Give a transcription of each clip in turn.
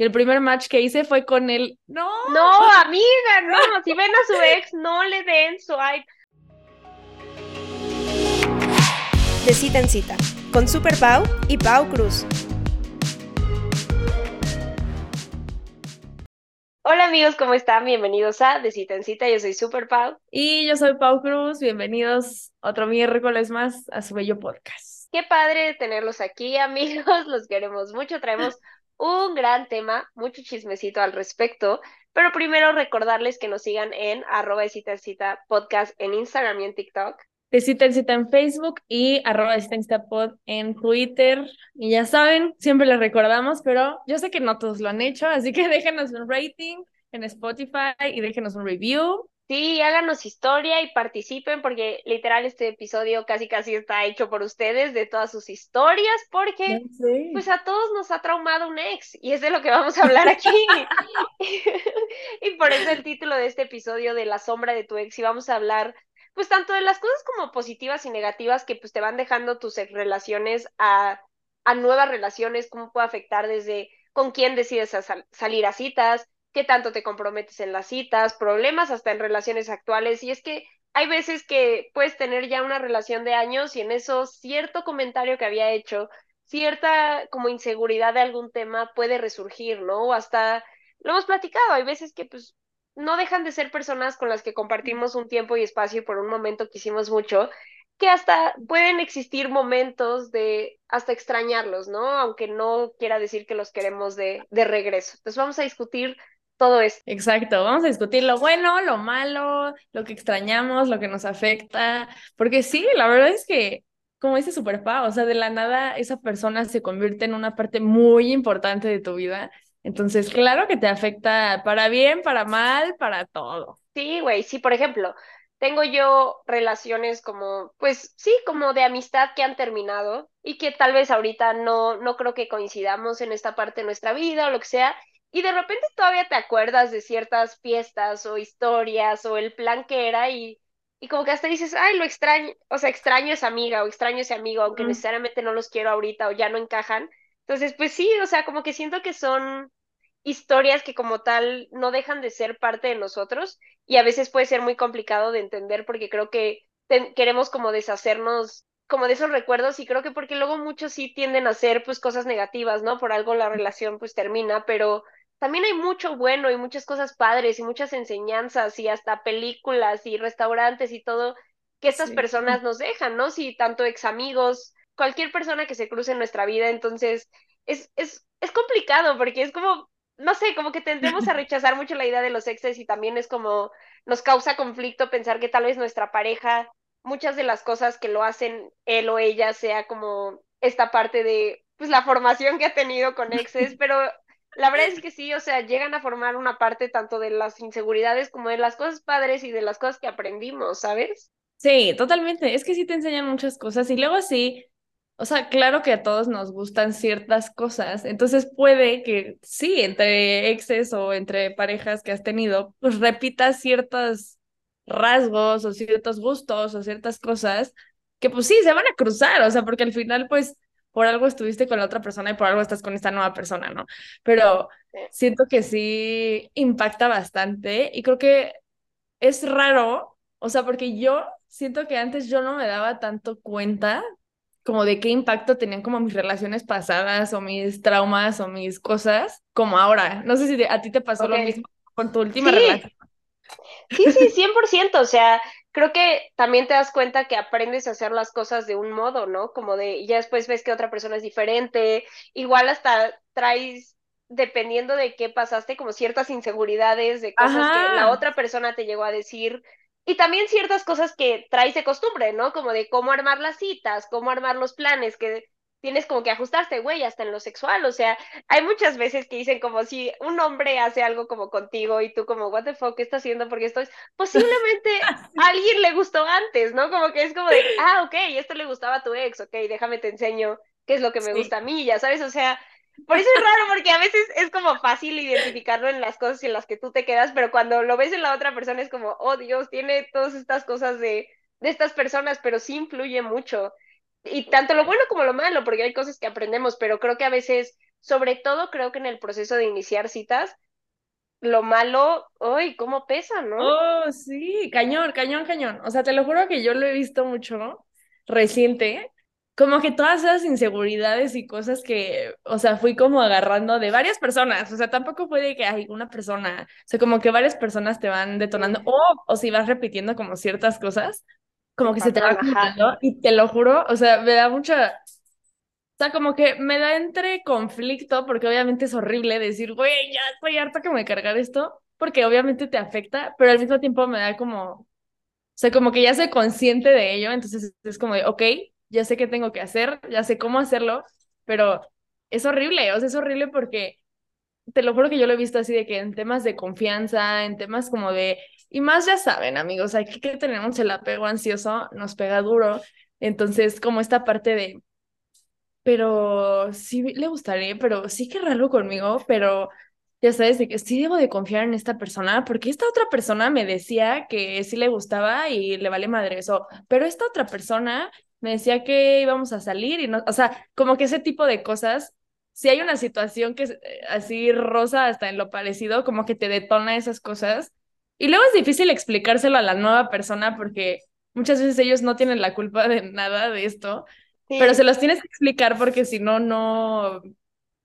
y el primer match que hice fue con él. No. No, amiga, no. Si ven a su ex, no le den swipe. De cita en cita, con Super Pau y Pau Cruz. Hola amigos, ¿cómo están? Bienvenidos a De Cita en Cita, yo soy Super Pau. Y yo soy Pau Cruz, bienvenidos otro miércoles más a su bello podcast. Qué padre tenerlos aquí amigos, los queremos mucho, traemos un gran tema, mucho chismecito al respecto, pero primero recordarles que nos sigan en arroba de cita cita podcast en Instagram y en TikTok. De cita en cita en Facebook y arroba de cita en cita pod en Twitter. Y ya saben, siempre les recordamos, pero yo sé que no todos lo han hecho, así que déjenos un rating en Spotify y déjenos un review. Sí, háganos historia y participen porque literal este episodio casi casi está hecho por ustedes de todas sus historias porque pues a todos nos ha traumado un ex y es de lo que vamos a hablar aquí. y por eso el título de este episodio de la sombra de tu ex y vamos a hablar pues tanto de las cosas como positivas y negativas que pues te van dejando tus relaciones a, a nuevas relaciones, cómo puede afectar desde con quién decides salir a citas, qué tanto te comprometes en las citas, problemas hasta en relaciones actuales. Y es que hay veces que puedes tener ya una relación de años y en eso cierto comentario que había hecho, cierta como inseguridad de algún tema puede resurgir, ¿no? O hasta lo hemos platicado, hay veces que pues no dejan de ser personas con las que compartimos un tiempo y espacio y por un momento que hicimos mucho, que hasta pueden existir momentos de hasta extrañarlos, ¿no? Aunque no quiera decir que los queremos de, de regreso. Entonces vamos a discutir todo esto. Exacto, vamos a discutir lo bueno, lo malo, lo que extrañamos, lo que nos afecta, porque sí, la verdad es que, como dice Superpa, o sea, de la nada esa persona se convierte en una parte muy importante de tu vida. Entonces, claro que te afecta para bien, para mal, para todo. Sí, güey, sí, por ejemplo, tengo yo relaciones como, pues sí, como de amistad que han terminado y que tal vez ahorita no, no creo que coincidamos en esta parte de nuestra vida o lo que sea, y de repente todavía te acuerdas de ciertas fiestas o historias o el plan que era y, y como que hasta dices, ay, lo extraño, o sea, extraño a esa amiga o extraño a ese amigo, aunque necesariamente no los quiero ahorita o ya no encajan. Entonces, pues sí, o sea, como que siento que son historias que como tal no dejan de ser parte de nosotros y a veces puede ser muy complicado de entender porque creo que queremos como deshacernos como de esos recuerdos y creo que porque luego muchos sí tienden a hacer pues cosas negativas, ¿no? Por algo la relación pues termina, pero también hay mucho bueno y muchas cosas padres y muchas enseñanzas y hasta películas y restaurantes y todo que estas personas nos dejan, ¿no? Si tanto ex amigos, cualquier persona que se cruce en nuestra vida, entonces es, es, es complicado porque es como, no sé, como que tendemos a rechazar mucho la idea de los exes y también es como nos causa conflicto pensar que tal vez nuestra pareja, muchas de las cosas que lo hacen él o ella sea como esta parte de pues la formación que ha tenido con exes, pero la verdad es que sí, o sea, llegan a formar una parte tanto de las inseguridades como de las cosas padres y de las cosas que aprendimos, ¿sabes? Sí, totalmente. Es que sí te enseñan muchas cosas y luego sí, o sea, claro que a todos nos gustan ciertas cosas, entonces puede que sí, entre exes o entre parejas que has tenido, pues repitas ciertos rasgos o ciertos gustos o ciertas cosas que pues sí, se van a cruzar, o sea, porque al final pues por algo estuviste con la otra persona y por algo estás con esta nueva persona, ¿no? Pero siento que sí impacta bastante y creo que es raro, o sea, porque yo siento que antes yo no me daba tanto cuenta como de qué impacto tenían como mis relaciones pasadas o mis traumas o mis cosas como ahora. No sé si a ti te pasó lo mismo con tu última relación. Sí, sí, 100%, o sea, creo que también te das cuenta que aprendes a hacer las cosas de un modo, ¿no? Como de, ya después ves que otra persona es diferente, igual hasta traes, dependiendo de qué pasaste, como ciertas inseguridades de cosas que la otra persona te llegó a decir, y también ciertas cosas que traes de costumbre, ¿no? Como de cómo armar las citas, cómo armar los planes, que tienes como que ajustarte, güey, hasta en lo sexual, o sea, hay muchas veces que dicen como si un hombre hace algo como contigo y tú como, what the fuck, ¿qué está haciendo? Porque esto es, posiblemente a alguien le gustó antes, ¿no? Como que es como de, ah, ok, esto le gustaba a tu ex, ok, déjame te enseño qué es lo que me gusta a mí, ya sabes, o sea, por eso es raro, porque a veces es como fácil identificarlo en las cosas en las que tú te quedas, pero cuando lo ves en la otra persona es como, oh Dios, tiene todas estas cosas de, de estas personas, pero sí influye mucho y tanto lo bueno como lo malo, porque hay cosas que aprendemos, pero creo que a veces sobre todo creo que en el proceso de iniciar citas, lo malo, uy, cómo pesa, ¿no? Oh, sí, cañón, cañón, cañón. O sea, te lo juro que yo lo he visto mucho reciente, como que todas esas inseguridades y cosas que, o sea, fui como agarrando de varias personas, o sea, tampoco fue de que hay una persona, o sea, como que varias personas te van detonando, o, o si vas repitiendo como ciertas cosas, como que se te va y te lo juro, o sea, me da mucha, o sea, como que me da entre conflicto, porque obviamente es horrible decir, güey, ya estoy harta que me cargar esto, porque obviamente te afecta, pero al mismo tiempo me da como, o sea, como que ya soy consciente de ello, entonces es como de, ok, ya sé qué tengo que hacer, ya sé cómo hacerlo, pero es horrible, o sea, es horrible porque te lo juro que yo lo he visto así de que en temas de confianza, en temas como de, y más ya saben, amigos, aquí que tenemos el apego ansioso, nos pega duro, entonces como esta parte de pero sí le gustaría, pero sí querrá algo conmigo, pero ya sabes de que sí debo de confiar en esta persona, porque esta otra persona me decía que sí le gustaba y le vale madre eso, pero esta otra persona me decía que íbamos a salir y no, o sea, como que ese tipo de cosas, si hay una situación que es eh, así rosa hasta en lo parecido, como que te detona esas cosas, y luego es difícil explicárselo a la nueva persona porque muchas veces ellos no tienen la culpa de nada de esto, pero se los tienes que explicar porque si no, no, o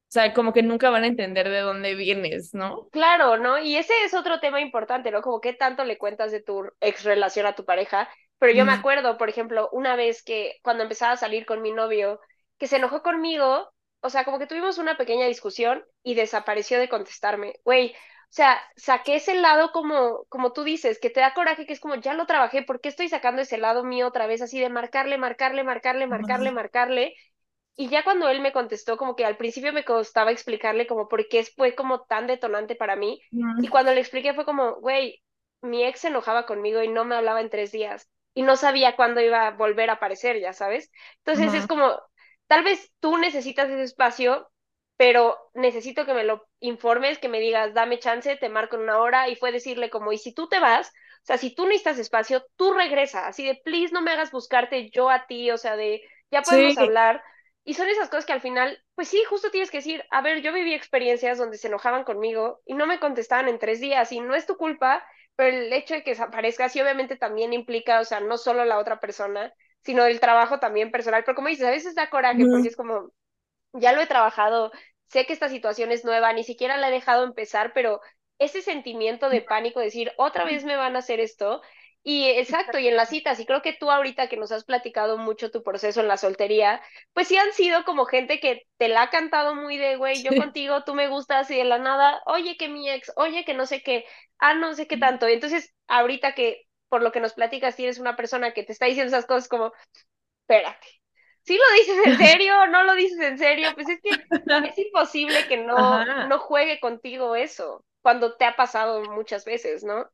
sea, como que nunca van a entender de dónde vienes, ¿no? Claro, ¿no? Y ese es otro tema importante, ¿no? Como qué tanto le cuentas de tu ex relación a tu pareja. Pero yo me acuerdo, por ejemplo, una vez que cuando empezaba a salir con mi novio, que se enojó conmigo, o sea, como que tuvimos una pequeña discusión y desapareció de contestarme. Güey, sea, saqué ese lado como, como tú dices, que te da coraje, que es como, ya lo trabajé, ¿por qué estoy sacando ese lado mío otra vez así de marcarle, marcarle, marcarle, marcarle, marcarle? Y ya cuando él me contestó, como que al principio me costaba explicarle como por qué fue como tan detonante para mí. Y cuando le expliqué fue como, güey, mi ex se enojaba conmigo y no me hablaba en tres días. Y no sabía cuándo iba a volver a aparecer, ya sabes. Entonces es como, tal vez tú necesitas ese espacio pero necesito que me lo informes, que me digas, dame chance, te marco en una hora, y fue decirle como, y si tú te vas, o sea, si tú necesitas espacio, tú regresa, así de, please, no me hagas buscarte yo a ti, o sea, de, ya podemos hablar. Y son esas cosas que al final, pues sí, justo tienes que decir, a ver, yo viví experiencias donde se enojaban conmigo y no me contestaban en tres días y no es tu culpa, pero el hecho de que desaparezca sí obviamente también implica, o sea, no solo la otra persona, sino el trabajo también personal. Pero como dices, a veces da coraje porque es como, ya lo he trabajado, sé que esta situación es nueva, ni siquiera la he dejado empezar, pero ese sentimiento de pánico, decir, otra vez me van a hacer esto. Y exacto, y en las citas, y creo que tú ahorita que nos has platicado mucho tu proceso en la soltería, pues sí han sido como gente que te la ha cantado muy de, güey, yo contigo, tú me gustas y de la nada, oye que mi ex, oye que no sé qué, ah, no sé qué tanto. Y entonces, ahorita que por lo que nos platicas tienes una persona que te está diciendo esas cosas como, espérate, ¿sí lo dices en serio? ¿No lo dices en serio? Pues es que es imposible que no, no juegue contigo eso cuando te ha pasado muchas veces, ¿no?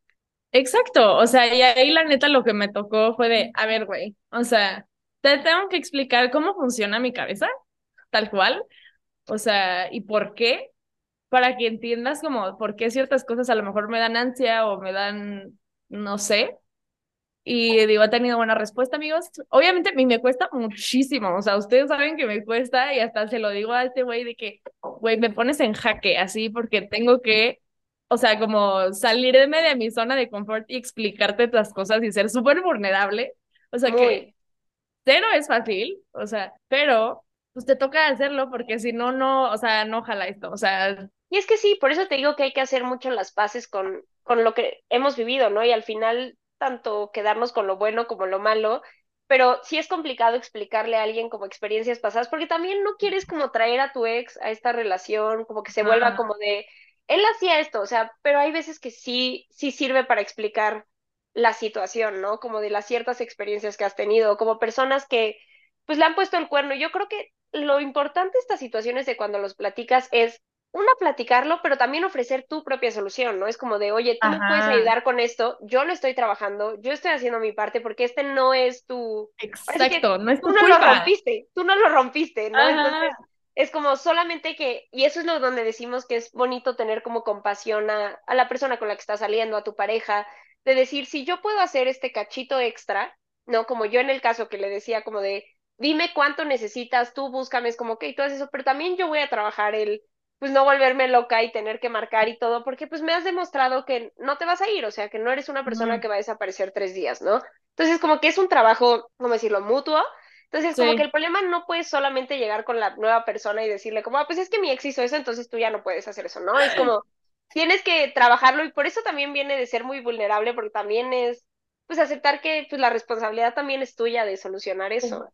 Exacto, o sea, y ahí la neta lo que me tocó fue de, a ver, güey, o sea, te tengo que explicar cómo funciona mi cabeza, tal cual, o sea, y por qué, para que entiendas como por qué ciertas cosas a lo mejor me dan ansia o me dan, no sé, y digo, ha tenido buena respuesta, amigos. Obviamente a mí me cuesta muchísimo, o sea, ustedes saben que me cuesta y hasta se lo digo a este güey de que, güey, me pones en jaque así porque tengo que, o sea, como salirme de mi zona de confort y explicarte las cosas y ser súper vulnerable. O sea que cero es fácil, o sea, pero pues te toca hacerlo porque si no, no, o sea, no jala esto, o sea. Y es que sí, por eso te digo que hay que hacer mucho las paces con, con lo que hemos vivido, ¿no? Y al final tanto quedarnos con lo bueno como lo malo, pero sí es complicado explicarle a alguien como experiencias pasadas, porque también no quieres como traer a tu ex a esta relación, como que se vuelva como de, él hacía esto, o sea, pero hay veces que sí, sí sirve para explicar la situación, ¿no? Como de las ciertas experiencias que has tenido, como personas que pues le han puesto el cuerno. Yo creo que lo importante de estas situaciones de cuando los platicas es una, platicarlo, pero también ofrecer tu propia solución, ¿no? Es como de, oye, tú me puedes ayudar con esto, yo lo estoy trabajando, yo estoy haciendo mi parte porque este no es tu... Exacto, no es tu Tú no lo rompiste, tú no lo rompiste, ¿no? Entonces, es como solamente que, y eso es lo donde decimos que es bonito tener como compasión a, a la persona con la que estás saliendo, a tu pareja, de decir, si yo puedo hacer este cachito extra, ¿no? Como yo en el caso que le decía como de, dime cuánto necesitas, tú búscame, es como, ok, haces eso, pero también yo voy a trabajar el, pues no volverme loca y tener que marcar y todo, porque pues me has demostrado que no te vas a ir, o sea, que no eres una persona que va a desaparecer tres días, ¿no? Entonces, como que es un trabajo, ¿cómo decirlo?, mutuo. Entonces, como que el problema no puede solamente llegar con la nueva persona y decirle como, ah, pues es que mi ex hizo eso, entonces tú ya no puedes hacer eso, ¿no? Es como, tienes que trabajarlo y por eso también viene de ser muy vulnerable, porque también es, pues, aceptar que pues, la responsabilidad también es tuya de solucionar eso.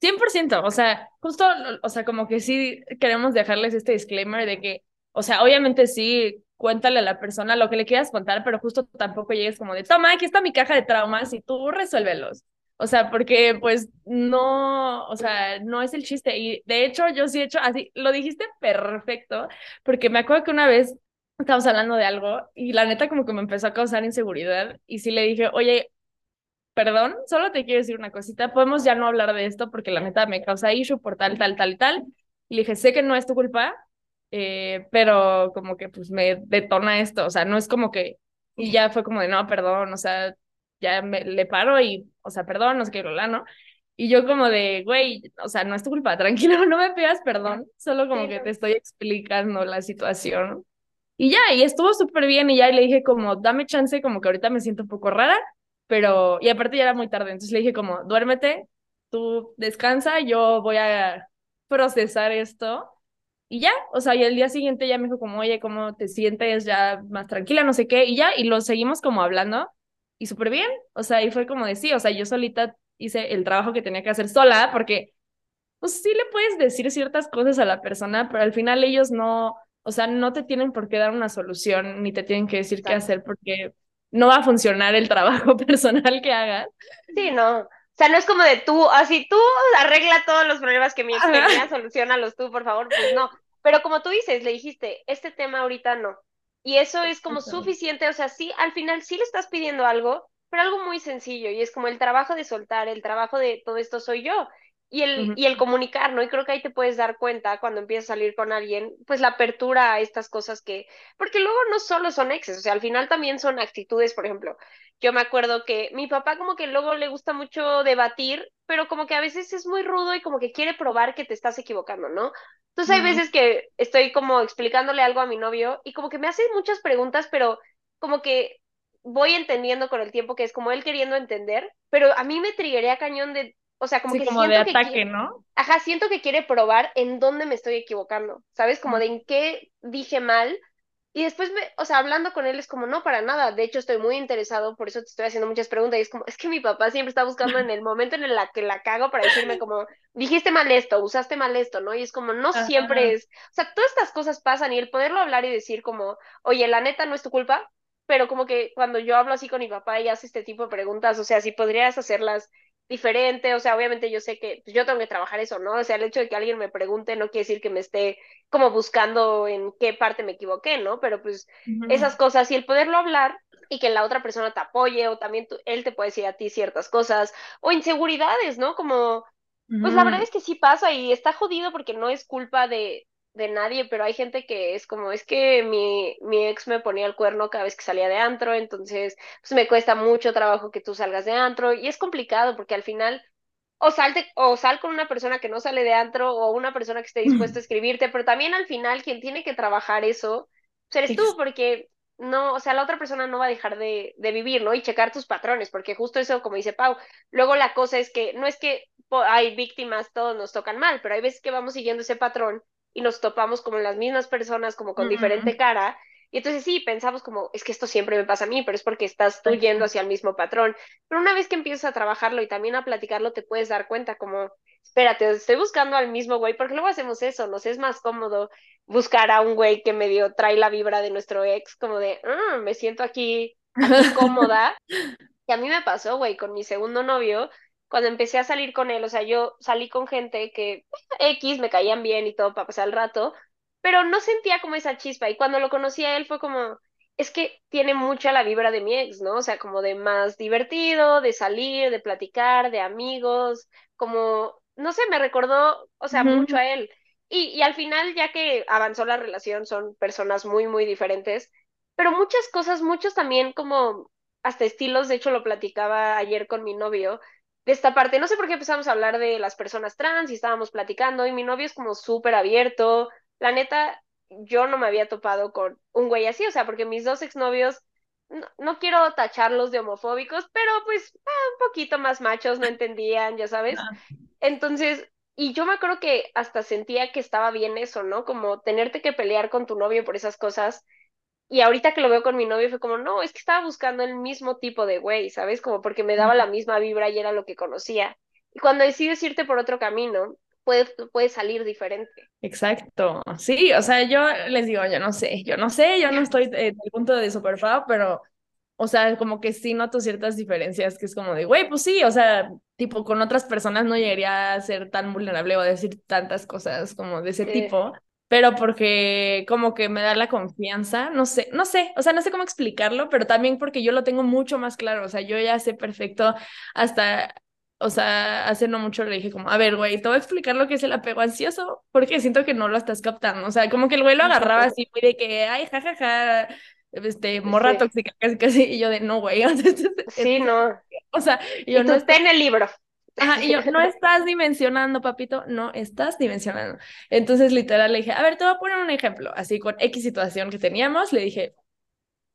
100%, o sea, justo, o sea, como que sí queremos dejarles este disclaimer de que, o sea, obviamente sí, cuéntale a la persona lo que le quieras contar, pero justo tampoco llegues como de, toma, aquí está mi caja de traumas y tú resuélvelos. O sea, porque pues no, o sea, no es el chiste. Y de hecho, yo sí he hecho así, lo dijiste perfecto, porque me acuerdo que una vez estábamos hablando de algo y la neta como que me empezó a causar inseguridad y sí le dije, oye, perdón, solo te quiero decir una cosita, podemos ya no hablar de esto porque la neta me causa issue por tal, tal, tal, tal. Y le dije, sé que no es tu culpa, eh, pero como que pues me detona esto, o sea, no es como que, y ya fue como de, no, perdón, o sea, ya me, le paro y, o sea, perdón, no sé qué, ¿no? Y yo como de, güey, o sea, no es tu culpa, tranquilo, no me pidas perdón, solo como que te estoy explicando la situación. Y ya, y estuvo súper bien y ya y le dije como, dame chance, como que ahorita me siento un poco rara, pero, y aparte ya era muy tarde, entonces le dije como, duérmete, tú descansa, yo voy a procesar esto. Y ya, o sea, y el día siguiente ya me dijo como, oye, ¿cómo te sientes? Ya más tranquila, no sé qué, y ya, y lo seguimos como hablando, y súper bien, o sea, y fue como de sí, o sea, yo solita hice el trabajo que tenía que hacer sola, porque, pues sí le puedes decir ciertas cosas a la persona, pero al final ellos no, o sea, no te tienen por qué dar una solución, ni te tienen que decir qué hacer, porque no va a funcionar el trabajo personal que hagas. Sí, no. O sea, no es como de tú, así tú arregla todos los problemas que mi experiencia, solucionalos tú, por favor, pues no. Pero como tú dices, le dijiste, este tema ahorita no. Y eso es como suficiente, o sea, sí, al final sí le estás pidiendo algo, pero algo muy sencillo, y es como el trabajo de soltar, el trabajo de todo esto soy yo y el, y el comunicar, ¿no? Y creo que ahí te puedes dar cuenta cuando empiezas a salir con alguien, pues la apertura a estas cosas que, porque luego no solo son exes, o sea, al final también son actitudes, por ejemplo, yo me acuerdo que mi papá como que luego le gusta mucho debatir, pero como que a veces es muy rudo y como que quiere probar que te estás equivocando, ¿no? Entonces hay veces que estoy como explicándole algo a mi novio y como que me hace muchas preguntas, pero como que voy entendiendo con el tiempo que es como él queriendo entender, pero a mí me triguería cañón de o sea, como que como de ataque, ¿no? Ajá, siento que quiere probar en dónde me estoy equivocando, ¿sabes? Como de en qué dije mal. Y después, me, o sea, hablando con él es como, no, para nada. De hecho, estoy muy interesado, por eso te estoy haciendo muchas preguntas. Y es como, es que mi papá siempre está buscando en el momento en el que la cago para decirme como, dijiste mal esto, usaste mal esto, ¿no? Y es como, no siempre es, o sea, todas estas cosas pasan y el poderlo hablar y decir como, oye, la neta no es tu culpa, pero como que cuando yo hablo así con mi papá y hace este tipo de preguntas, o sea, si podrías hacerlas diferente, o sea, obviamente yo sé que pues, yo tengo que trabajar eso, ¿no? O sea, el hecho de que alguien me pregunte no quiere decir que me esté como buscando en qué parte me equivoqué, ¿no? Pero pues esas cosas y el poderlo hablar y que la otra persona te apoye o también él te puede decir a ti ciertas cosas o inseguridades, ¿no? Como, pues la verdad es que sí pasa y está jodido porque no es culpa de, de nadie, pero hay gente que es como, es que mi, mi ex me ponía el cuerno cada vez que salía de antro, entonces pues me cuesta mucho trabajo que tú salgas de antro y es complicado porque al final o salte o sal con una persona que no sale de antro o una persona que esté dispuesta a escribirte, pero también al final quien tiene que trabajar eso pues eres tú porque no, o sea, la otra persona no va a dejar de, de vivir, ¿no? Y checar tus patrones, porque justo eso, como dice Pau, luego la cosa es que no es que hay víctimas, todos nos tocan mal, pero hay veces que vamos siguiendo ese patrón y nos topamos como las mismas personas, como con diferente cara. Y entonces sí, pensamos como, es que esto siempre me pasa a mí, pero es porque estás tú yendo hacia el mismo patrón. Pero una vez que empiezas a trabajarlo y también a platicarlo, te puedes dar cuenta como, espérate, estoy buscando al mismo güey, porque luego hacemos eso, nos es más cómodo buscar a un güey que medio trae la vibra de nuestro ex, como de, ah, me siento aquí, aquí cómoda. y a mí me pasó, güey, con mi segundo novio, cuando empecé a salir con él, o sea, yo salí con gente que X me caían bien y todo para pasar el rato, pero no sentía como esa chispa. Y cuando lo conocí a él fue como, es que tiene mucha la vibra de mi ex, ¿no? O sea, como de más divertido, de salir, de platicar, de amigos, como, no sé, me recordó, o sea, mucho a él. Y, y al final, ya que avanzó la relación, son personas muy, muy diferentes, pero muchas cosas, muchos también como hasta estilos, de hecho lo platicaba ayer con mi novio, de esta parte. No sé por qué empezamos a hablar de las personas trans y estábamos platicando y mi novio es como súper abierto. La neta, yo no me había topado con un güey así, o sea, porque mis dos exnovios, no, no quiero tacharlos de homofóbicos, pero pues ah, un poquito más machos, no entendían, ya sabes. Entonces, y yo me acuerdo que hasta sentía que estaba bien eso, ¿no? Como tenerte que pelear con tu novio por esas cosas. Y ahorita que lo veo con mi novio fue como, no, es que estaba buscando el mismo tipo de güey, ¿sabes? Como porque me daba la misma vibra y era lo que conocía. Y cuando decides irte por otro camino, puede, puede salir diferente. Exacto, sí, o sea, yo les digo, yo no sé, yo no sé, yo no estoy en el punto de superfab, pero, o sea, como que sí noto ciertas diferencias, que es como de, güey, pues sí, o sea, tipo, con otras personas no llegaría a ser tan vulnerable o a decir tantas cosas como de ese tipo, pero porque como que me da la confianza, no sé, no sé, o sea, no sé cómo explicarlo, pero también porque yo lo tengo mucho más claro, o sea, yo ya sé perfecto hasta o sea, hace no mucho le dije como, a ver, güey, te voy a explicar lo que es el apego ansioso, porque siento que no lo estás captando. O sea, como que el güey lo agarraba así, muy de que, ay, jajaja, este, morra tóxica, casi, casi, y yo de, no, güey. sí, no. O sea, yo no... está en el libro. Ajá, y yo, no estás dimensionando, papito, no estás dimensionando. Entonces, literal, le dije, a ver, te voy a poner un ejemplo, así con X situación que teníamos, le dije,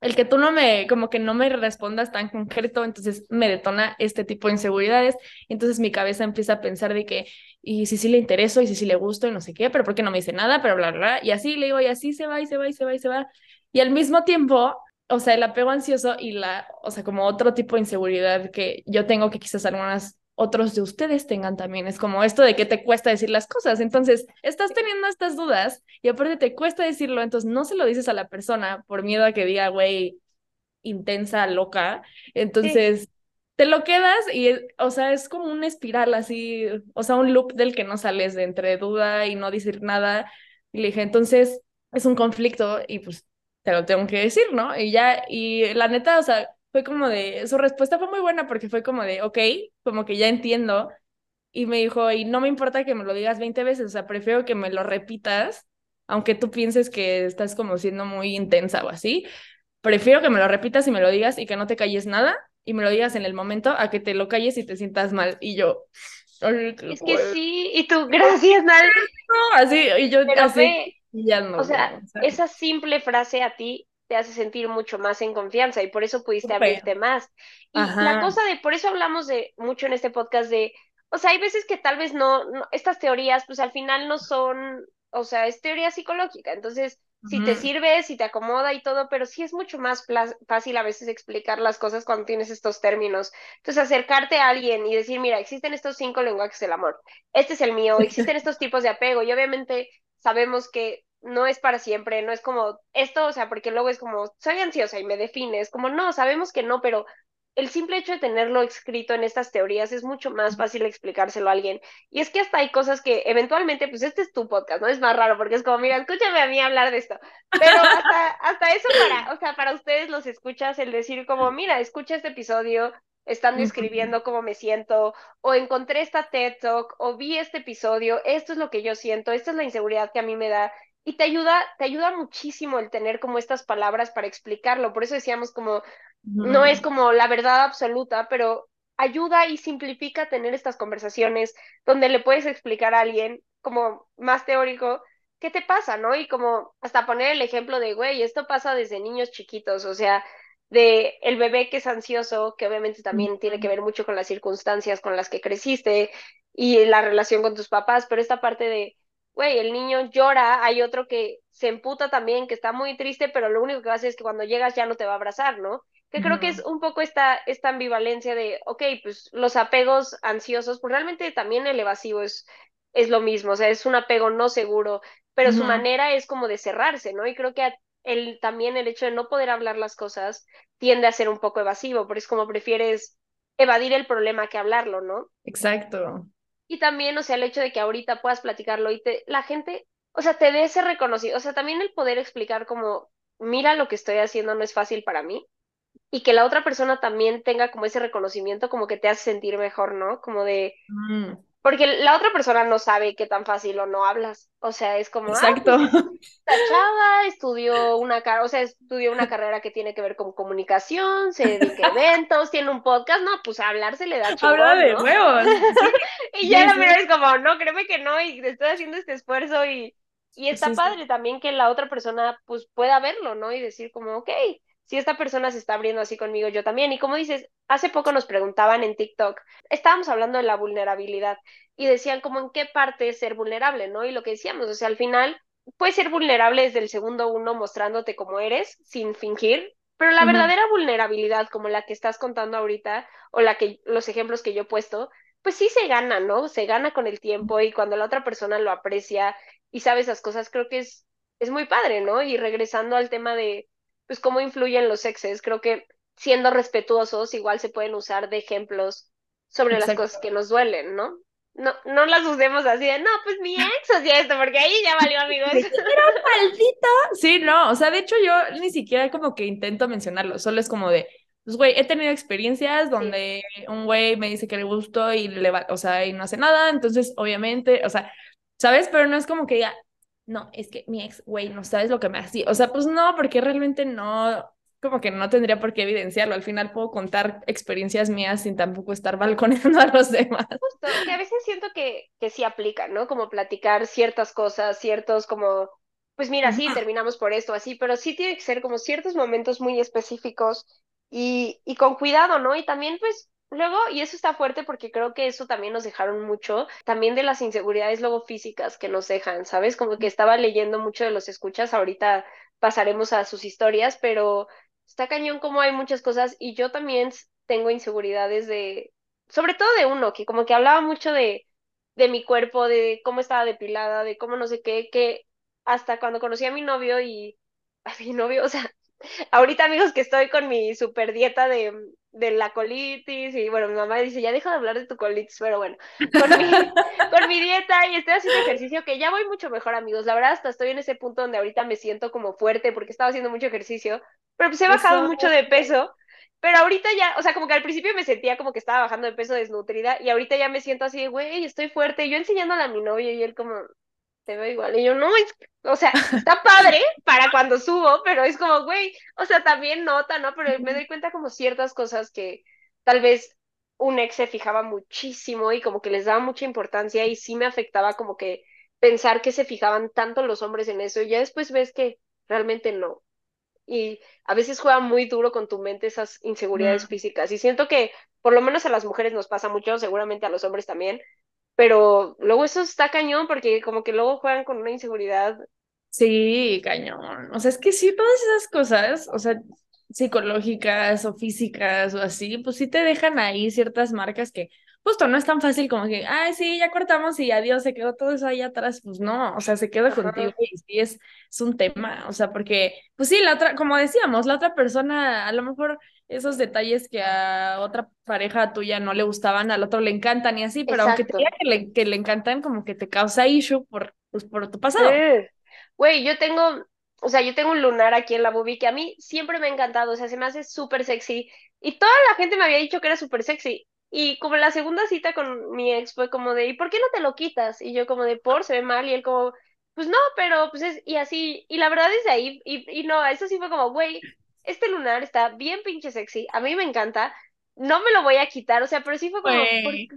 el que tú no me, como que no me respondas tan concreto, entonces me detona este tipo de inseguridades, entonces mi cabeza empieza a pensar de que, y si sí le intereso, y si sí le gusto, y no sé qué, pero ¿por qué no me dice nada? Pero bla, bla, bla, y así le digo, y así se va, y se va, y se va, y se va, y al mismo tiempo, o sea, el apego ansioso y la, o sea, como otro tipo de inseguridad que yo tengo que quizás algunas otros de ustedes tengan también. Es como esto de que te cuesta decir las cosas. Entonces, estás teniendo estas dudas y aparte te cuesta decirlo, entonces no se lo dices a la persona por miedo a que diga, güey, intensa, loca. Entonces, te lo quedas y, o sea, es como una espiral así, o sea, un loop del que no sales de entre duda y no decir nada. Y le dije, entonces, es un conflicto y pues te lo tengo que decir, ¿no? Y ya, y la neta, o sea, fue como de, su respuesta fue muy buena porque fue como de, ok, como que ya entiendo. Y me dijo, y no me importa que me lo digas 20 veces, o sea, prefiero que me lo repitas, aunque tú pienses que estás como siendo muy intensa o así. Prefiero que me lo repitas y me lo digas y que no te calles nada y me lo digas en el momento a que te lo calles y te sientas mal. Y yo, es que sí, y tú, gracias, nadie. así, y yo así, o sea, esa simple frase a ti te hace sentir mucho más en confianza y por eso pudiste abrirte más. Y la cosa de, por eso hablamos de mucho en este podcast de, o sea, hay veces que tal vez no, estas teorías, pues al final no son, o sea, es teoría psicológica, entonces si te sirve, si te acomoda y todo, pero sí es mucho más fácil a veces explicar las cosas cuando tienes estos términos. Entonces, acercarte a alguien y decir, mira, existen estos cinco lenguajes del amor, este es el mío, existen estos tipos de apego y obviamente sabemos que no es para siempre, no es como esto, o sea, porque luego es como, soy ansiosa y me define, es como, no, sabemos que no, pero el simple hecho de tenerlo escrito en estas teorías es mucho más fácil explicárselo a alguien. Y es que hasta hay cosas que eventualmente, pues este es tu podcast, ¿no? Es más raro porque es como, mira, escúchame a mí hablar de esto. Pero hasta, hasta eso para, o sea, para ustedes los escuchas el decir como, mira, escucha este episodio, están describiendo cómo me siento, o encontré esta TED Talk, o vi este episodio, esto es lo que yo siento, esta es la inseguridad que a mí me da. Y te ayuda, te ayuda muchísimo el tener como estas palabras para explicarlo. Por eso decíamos como, no es como la verdad absoluta, pero ayuda y simplifica tener estas conversaciones donde le puedes explicar a alguien como más teórico qué te pasa, ¿no? Y como hasta poner el ejemplo de, güey, esto pasa desde niños chiquitos, o sea, de el bebé que es ansioso, que obviamente también tiene que ver mucho con las circunstancias con las que creciste y la relación con tus papás, pero esta parte de güey, el niño llora, hay otro que se emputa también, que está muy triste, pero lo único que va a hacer es que cuando llegas ya no te va a abrazar, ¿no? Que creo que es un poco esta, esta ambivalencia de, ok, pues los apegos ansiosos, pues realmente también el evasivo es, es lo mismo, o sea, es un apego no seguro, pero su manera es como de cerrarse, ¿no? Y creo que el, también el hecho de no poder hablar las cosas tiende a ser un poco evasivo, porque es como prefieres evadir el problema que hablarlo, ¿no? Exacto. Y también, o sea, el hecho de que ahorita puedas platicarlo y te, la gente, o sea, te dé ese reconocido, o sea, también el poder explicar como, mira lo que estoy haciendo no es fácil para mí, y que la otra persona también tenga como ese reconocimiento, como que te hace sentir mejor, ¿no? Como de, porque la otra persona no sabe qué tan fácil o no hablas. O sea, es como, Exacto. ah, pues, esta chava estudió una carrera, o sea, estudió una carrera que tiene que ver con comunicación, se dedica a eventos, tiene un podcast, no, pues a hablar se le da chingón, Habla de ¿no? huevos. y ya Sí, la sí. verdad es como, no, créeme que no, y estoy haciendo este esfuerzo y, y está sí. padre también que la otra persona pues pueda verlo, ¿no? Y decir como, ok, si esta persona se está abriendo así conmigo, yo también. Y como dices, hace poco nos preguntaban en TikTok, estábamos hablando de la vulnerabilidad y decían como en qué parte es ser vulnerable, ¿no? Y lo que decíamos, o sea, al final puedes ser vulnerable desde el segundo uno mostrándote como eres, sin fingir, pero la verdadera vulnerabilidad, como la que estás contando ahorita, o la que los ejemplos que yo he puesto, pues sí se gana, ¿no? Se gana con el tiempo y cuando la otra persona lo aprecia y sabe esas cosas, creo que es, es muy padre, ¿no? Y regresando al tema de, pues, cómo influyen los exes, creo que siendo respetuosos igual se pueden usar de ejemplos sobre las Exacto. cosas que nos duelen, ¿no? No, no las usemos así de, no, pues mi ex hacía esto, porque ahí ya valió, amigos. Maldito. Sí, no, o sea, de hecho yo ni siquiera como que intento mencionarlo, solo es como de, pues güey, he tenido experiencias donde un güey me dice que le gustó y le va, o sea, y no hace nada, entonces obviamente, o sea, ¿sabes? Pero no es como que diga, no, es que mi ex, güey, no sabes lo que me hacía, o sea, pues no, porque realmente no, como que no tendría por qué evidenciarlo, al final puedo contar experiencias mías sin tampoco estar balconeando a los demás. Justo, que a veces siento que, que sí aplica, ¿no? Como platicar ciertas cosas, ciertos como, pues mira, sí, terminamos por esto, así, pero sí tiene que ser como ciertos momentos muy específicos y, y con cuidado, ¿no? Y también, pues, luego, y eso está fuerte porque creo que eso también nos dejaron mucho, también de las inseguridades luego físicas que nos dejan, ¿sabes? Como que estaba leyendo mucho de los escuchas, ahorita pasaremos a sus historias, pero está cañón como hay muchas cosas y yo también tengo inseguridades de sobre todo de uno, que como que hablaba mucho de, de mi cuerpo, de cómo estaba depilada, de cómo no sé qué, que hasta cuando conocí a mi novio y a mi novio, o sea, ahorita amigos que estoy con mi super dieta de, de la colitis y bueno, mi mamá dice, ya deja de hablar de tu colitis, pero bueno, con mi, con mi dieta y estoy haciendo ejercicio que ya voy mucho mejor amigos, la verdad hasta estoy en ese punto donde ahorita me siento como fuerte porque estaba haciendo mucho ejercicio, pero pues he bajado Eso. mucho de peso. Pero ahorita ya, o sea, como que al principio me sentía como que estaba bajando de peso desnutrida y ahorita ya me siento así güey, estoy fuerte. Y yo enseñándole a mi novio y él como, te veo igual. Y yo, no, es, o sea, está padre para cuando subo, pero es como, güey, o sea, también nota, ¿no? Pero me doy cuenta como ciertas cosas que tal vez un ex se fijaba muchísimo y como que les daba mucha importancia y sí me afectaba como que pensar que se fijaban tanto los hombres en eso y ya después ves que realmente no y a veces juega muy duro con tu mente esas inseguridades Mm. físicas. Y siento que por lo menos a las mujeres nos pasa mucho, seguramente a los hombres también, pero luego eso está cañón porque como que luego juegan con una inseguridad. Sí, cañón. O sea, es que sí, todas esas cosas, o sea, psicológicas o físicas o así, pues sí te dejan ahí ciertas marcas que justo no es tan fácil como que, ay, sí, ya cortamos y adiós, se quedó todo eso ahí atrás. Pues no, o sea, se queda Ajá. contigo y sí es, es un tema, o sea, porque, pues sí, la otra, como decíamos, la otra persona, a lo mejor esos detalles que a otra pareja tuya no le gustaban, al otro le encantan y así, pero aunque te diga que le, que le encantan, como que te causa issue por, pues, por tu pasado. Sí. Güey, yo tengo, o sea, yo tengo un lunar aquí en la boobie que a mí siempre me ha encantado, o sea, se me hace súper sexy y toda la gente me había dicho que era súper sexy. Y como la segunda cita con mi ex fue como de, ¿y por qué no te lo quitas? Y yo como de, por, se ve mal, y él como, pues no, pero pues es, y así, y la verdad es de ahí, y, y no, eso sí fue como, güey, este lunar está bien pinche sexy, a mí me encanta, no me lo voy a quitar, o sea, pero sí fue como,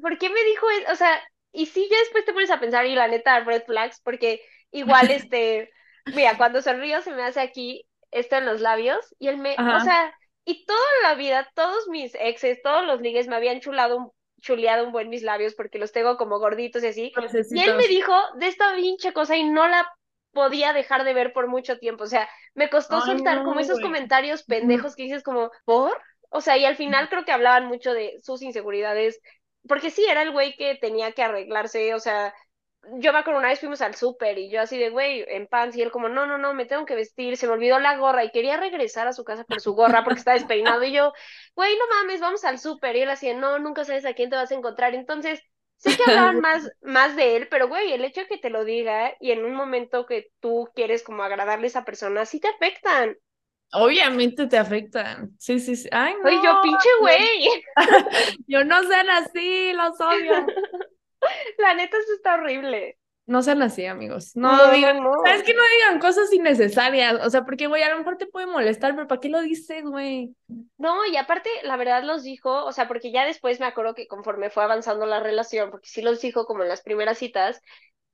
¿por, qué me dijo eso? O sea, y sí, ya después te pones a pensar, y la neta, red flags, porque igual, este, mira, cuando sonrío se me hace aquí esto en los labios, y él me, o sea, y toda la vida, todos mis exes, todos los ligues me habían chulado un, chuleado un buen mis labios porque los tengo como gorditos y así. Y él me dijo de esta pinche cosa y no la podía dejar de ver por mucho tiempo. O sea, me costó Ay, soltar como esos comentarios pendejos que dices como, ¿por? O sea, y al final creo que hablaban mucho de sus inseguridades, porque sí, era el güey que tenía que arreglarse, o sea, yo me acuerdo una vez fuimos al súper y yo así de, güey, en pants, y él como, no, no, no, me tengo que vestir, se me olvidó la gorra y quería regresar a su casa por su gorra porque está despeinado y yo, güey, no mames, vamos al súper, y él así, no, nunca sabes a quién te vas a encontrar, entonces, sé que hablaban más, más de él, pero güey, el hecho de que te lo diga y en un momento que tú quieres como agradarle a esa persona, sí te afectan. Obviamente te afectan. Sí, sí, sí. Ay, no. Oye, yo, pinche güey. Yo no sean así, los odio. La neta, eso está horrible. No sean así, amigos. No, digan, no. ¿sabes que no digan cosas innecesarias? O sea, porque, güey, a lo mejor te puede molestar, pero ¿para qué lo dices, güey? No, y aparte, la verdad los dijo, o sea, porque ya después me acuerdo que conforme fue avanzando la relación, porque sí los dijo como en las primeras citas,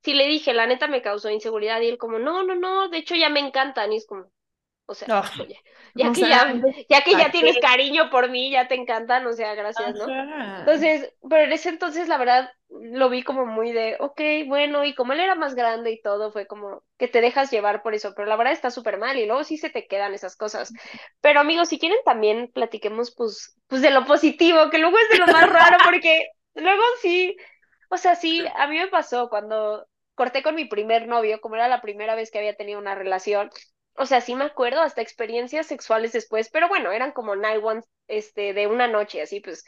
sí le dije, la neta me causó inseguridad, y él como, no, no, no, de hecho ya me encantan, y es como, o sea, ya, que ya, ya que ya tienes cariño por mí, ya te encantan, o sea, gracias, ¿no? Entonces, pero en ese entonces, la verdad, lo vi como muy de, ok, bueno, y como él era más grande y todo, fue como que te dejas llevar por eso, pero la verdad está súper mal y luego sí se te quedan esas cosas. Pero amigos, si quieren también platiquemos pues, pues de lo positivo, que luego es de lo más raro, porque luego sí, o sea, sí, a mí me pasó cuando corté con mi primer novio, como era la primera vez que había tenido una relación, o sea, sí me acuerdo hasta experiencias sexuales después, pero bueno, eran como night ones, este, de una noche, así pues,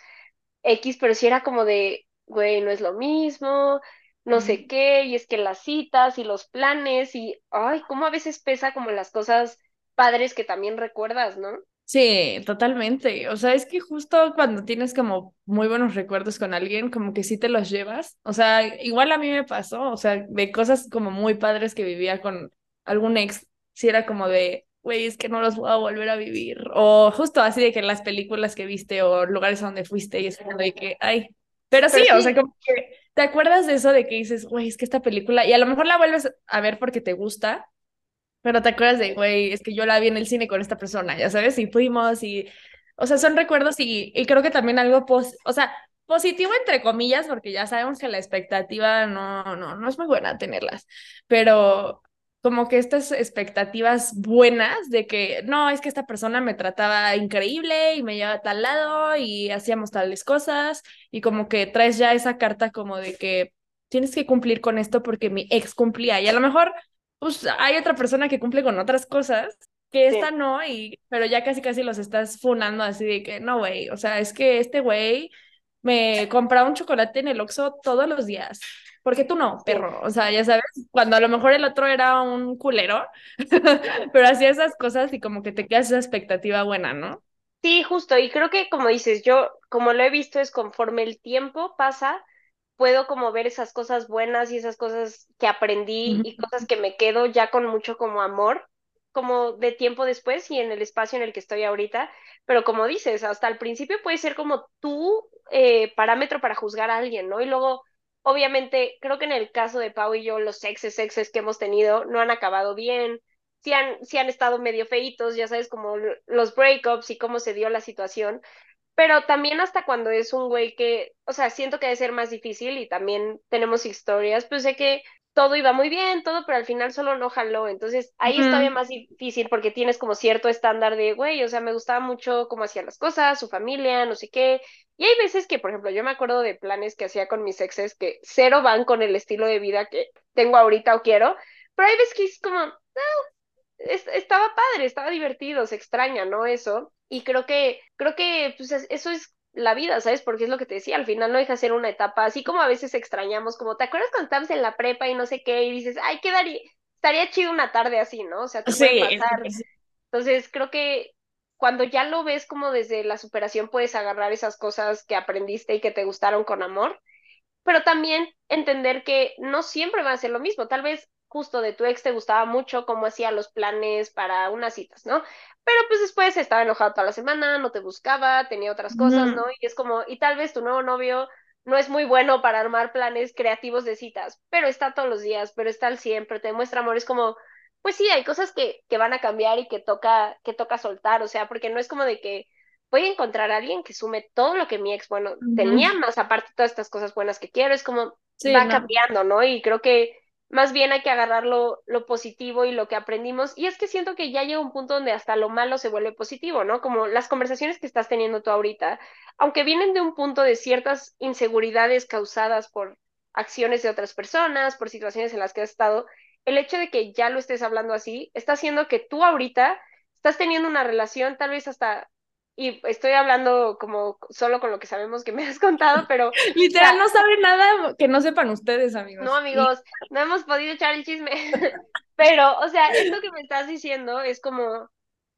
X, pero sí era como de, güey, no es lo mismo, no sé qué, y es que las citas y los planes y, ay, cómo a veces pesa como las cosas padres que también recuerdas, ¿no? Sí, totalmente. O sea, es que justo cuando tienes como muy buenos recuerdos con alguien, como que sí te los llevas. O sea, igual a mí me pasó, o sea, de cosas como muy padres que vivía con algún ex si era como de, güey, es que no los voy a volver a vivir. O justo así de que las películas que viste o lugares a donde fuiste y es como de que, ay. Pero sí, o sea, como que te acuerdas de eso de que dices, güey, es que esta película, y a lo mejor la vuelves a ver porque te gusta, pero te acuerdas de, güey, es que yo la vi en el cine con esta persona, ya sabes, y fuimos y, o sea, son recuerdos y, y creo que también algo, pos o sea, positivo entre comillas, porque ya sabemos que la expectativa no, no, no es muy buena tenerlas, pero como que estas expectativas buenas de que no, es que esta persona me trataba increíble y me llevaba a tal lado y hacíamos tales cosas y como que traes ya esa carta como de que tienes que cumplir con esto porque mi ex cumplía y a lo mejor pues hay otra persona que cumple con otras cosas que esta no y pero ya casi casi los estás funando así de que no güey, o sea, es que este güey me compraba un chocolate en el Oxxo todos los días porque tú no, perro. O sea, ya sabes, cuando a lo mejor el otro era un culero, pero hacía esas cosas y como que te quedas esa expectativa buena, ¿no? Sí, justo. Y creo que como dices, yo como lo he visto es conforme el tiempo pasa, puedo como ver esas cosas buenas y esas cosas que aprendí y cosas que me quedo ya con mucho como amor, como de tiempo después y en el espacio en el que estoy ahorita. Pero como dices, hasta el principio puede ser como tu eh, parámetro para juzgar a alguien, ¿no? Y luego Obviamente, creo que en el caso de Pau y yo, los exes, exes que hemos tenido no han acabado bien, sí han, sí han estado medio feitos, ya sabes, como los breakups y cómo se dio la situación, pero también hasta cuando es un güey que, o sea, siento que debe ser más difícil y también tenemos historias, pues sé que todo iba muy bien, todo, pero al final solo no jaló. Entonces ahí es todavía más difícil porque tienes como cierto estándar de, güey, o sea, me gustaba mucho cómo hacían las cosas, su familia, no sé qué. Y hay veces que, por ejemplo, yo me acuerdo de planes que hacía con mis exes que cero van con el estilo de vida que tengo ahorita o quiero, pero hay veces que es como, no, estaba padre, estaba divertido, se extraña, ¿no? Eso. Y creo que, creo que, pues eso es la vida, ¿sabes? Porque es lo que te decía, al final no deja de ser una etapa, así como a veces extrañamos, como te acuerdas cuando estábamos en la prepa y no sé qué, y dices, ay, quedaría, estaría chido una tarde así, ¿no? O sea, te puede pasar. Entonces, creo que cuando ya lo ves como desde la superación, puedes agarrar esas cosas que aprendiste y que te gustaron con amor, pero también entender que no siempre va a ser lo mismo. Tal vez justo de tu ex te gustaba mucho cómo hacía los planes para unas citas, ¿no? Pero pues después estaba enojado toda la semana, no te buscaba, tenía otras cosas, ¿no? Y es como, y tal vez tu nuevo novio no es muy bueno para armar planes creativos de citas, pero está todos los días, pero está al siempre, te demuestra amor, es como, pues sí, hay cosas que, que van a cambiar y que toca, que toca soltar, o sea, porque no es como de que voy a encontrar a alguien que sume todo lo que mi ex, bueno, tenía más aparte todas estas cosas buenas que quiero, es como va cambiando, ¿no? Y creo que más bien hay que agarrar lo, positivo y lo que aprendimos. Y es que siento que ya llega un punto donde hasta lo malo se vuelve positivo, ¿no? Como las conversaciones que estás teniendo tú ahorita, aunque vienen de un punto de ciertas inseguridades causadas por acciones de otras personas, por situaciones en las que has estado, el hecho de que ya lo estés hablando así está haciendo que tú ahorita estás teniendo una relación tal vez hasta y estoy hablando como solo con lo que sabemos que me has contado, pero... Literal, no saben nada que no sepan ustedes, amigos. No, amigos, no hemos podido echar el chisme. pero, o sea, esto que me estás diciendo es como,